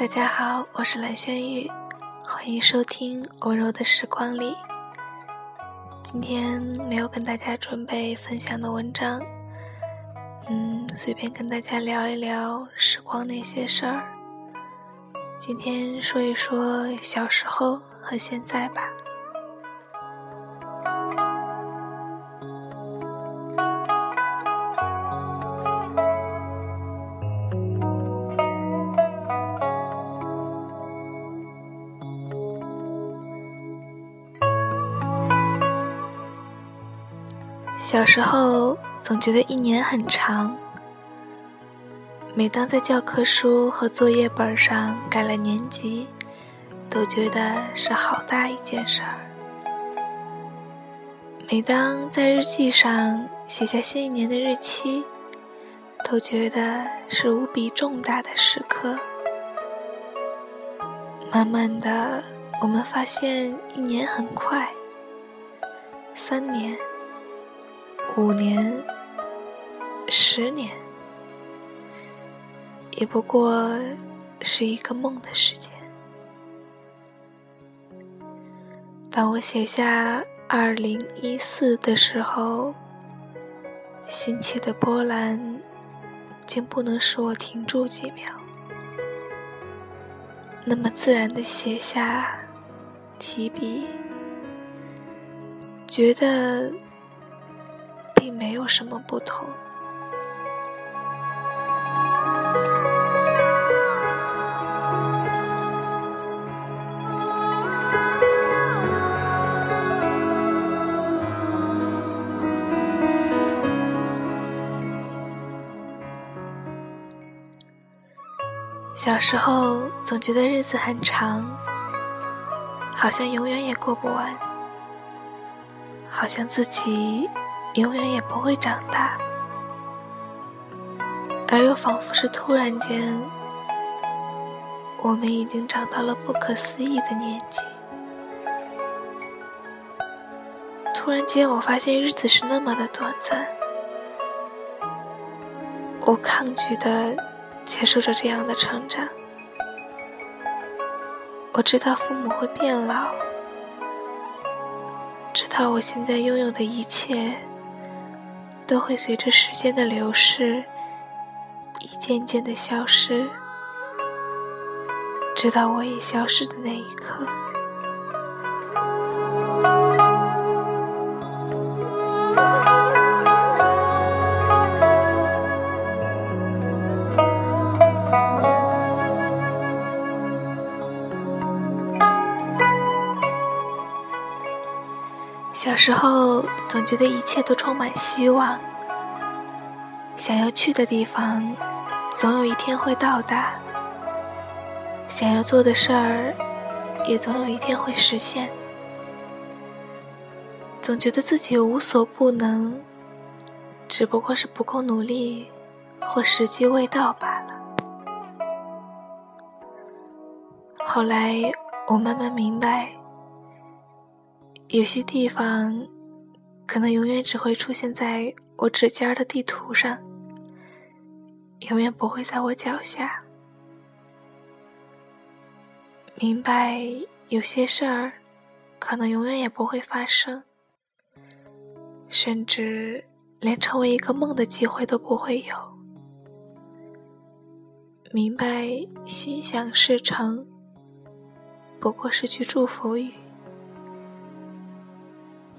大家好，我是蓝轩玉，欢迎收听《温柔的时光里》。今天没有跟大家准备分享的文章，嗯，随便跟大家聊一聊时光那些事儿。今天说一说小时候和现在吧。小时候总觉得一年很长，每当在教科书和作业本上改了年级，都觉得是好大一件事儿；每当在日记上写下新一年的日期，都觉得是无比重大的时刻。慢慢的，我们发现一年很快，三年。五年、十年，也不过是一个梦的时间。当我写下“二零一四”的时候，心起的波澜竟不能使我停住几秒。那么自然的写下、提笔，觉得。没有什么不同。小时候总觉得日子很长，好像永远也过不完，好像自己。永远也不会长大，而又仿佛是突然间，我们已经长到了不可思议的年纪。突然间，我发现日子是那么的短暂，我抗拒的接受着这样的成长。我知道父母会变老，知道我现在拥有的一切。都会随着时间的流逝，一件件的消失，直到我也消失的那一刻。小时候总觉得一切都充满希望，想要去的地方总有一天会到达，想要做的事儿也总有一天会实现，总觉得自己无所不能，只不过是不够努力或时机未到罢了。后来我慢慢明白。有些地方，可能永远只会出现在我指尖的地图上，永远不会在我脚下。明白有些事儿，可能永远也不会发生，甚至连成为一个梦的机会都不会有。明白心想事成，不过是句祝福语。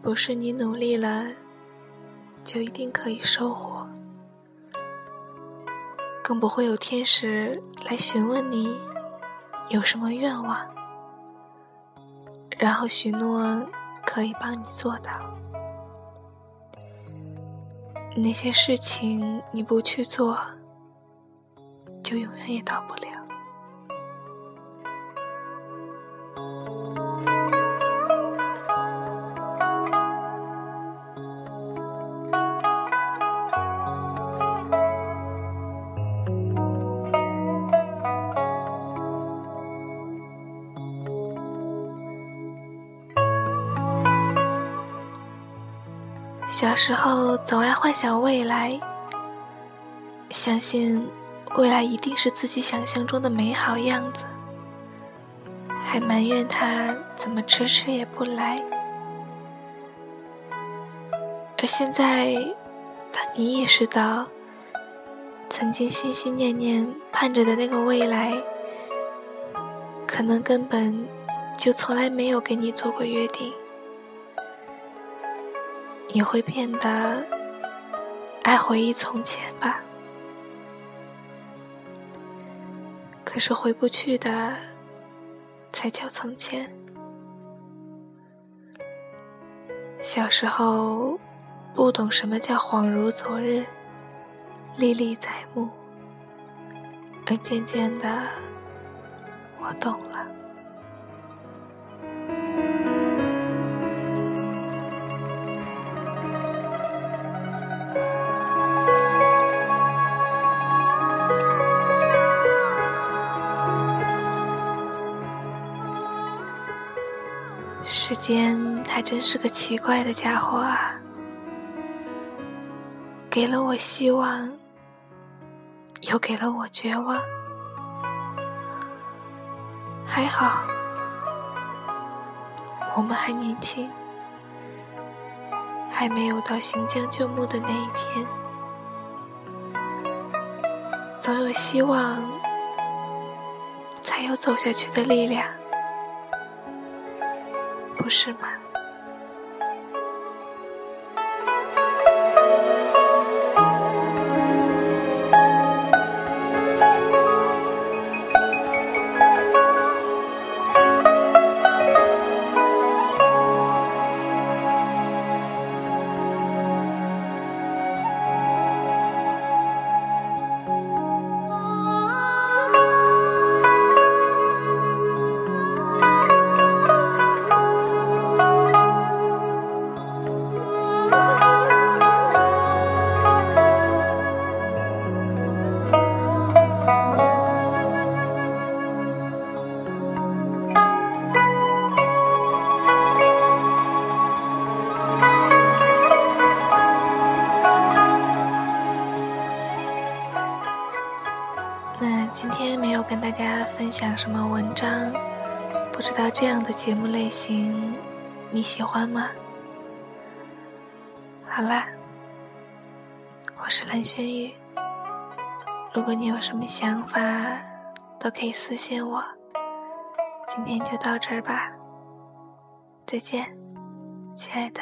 不是你努力了，就一定可以收获，更不会有天使来询问你有什么愿望，然后许诺可以帮你做到。那些事情你不去做，就永远也到不了。小时候总爱幻想未来，相信未来一定是自己想象中的美好样子，还埋怨他怎么迟迟也不来。而现在，当你意识到曾经心心念念盼着的那个未来，可能根本就从来没有跟你做过约定，你会变得爱回忆从前吧。可是回不去的，才叫从前。小时候不懂什么叫恍如昨日，历历在目，而渐渐的，我懂了。时间还真是个奇怪的家伙啊，给了我希望，又给了我绝望。还好，我们还年轻，还没有到行将就木的那一天。总有希望，才有走下去的力量。不是吗？大家分享什么文章，不知道这样的节目类型你喜欢吗？好啦，我是蓝轩宇。如果你有什么想法，都可以私信我。今天就到这儿吧，再见，亲爱的。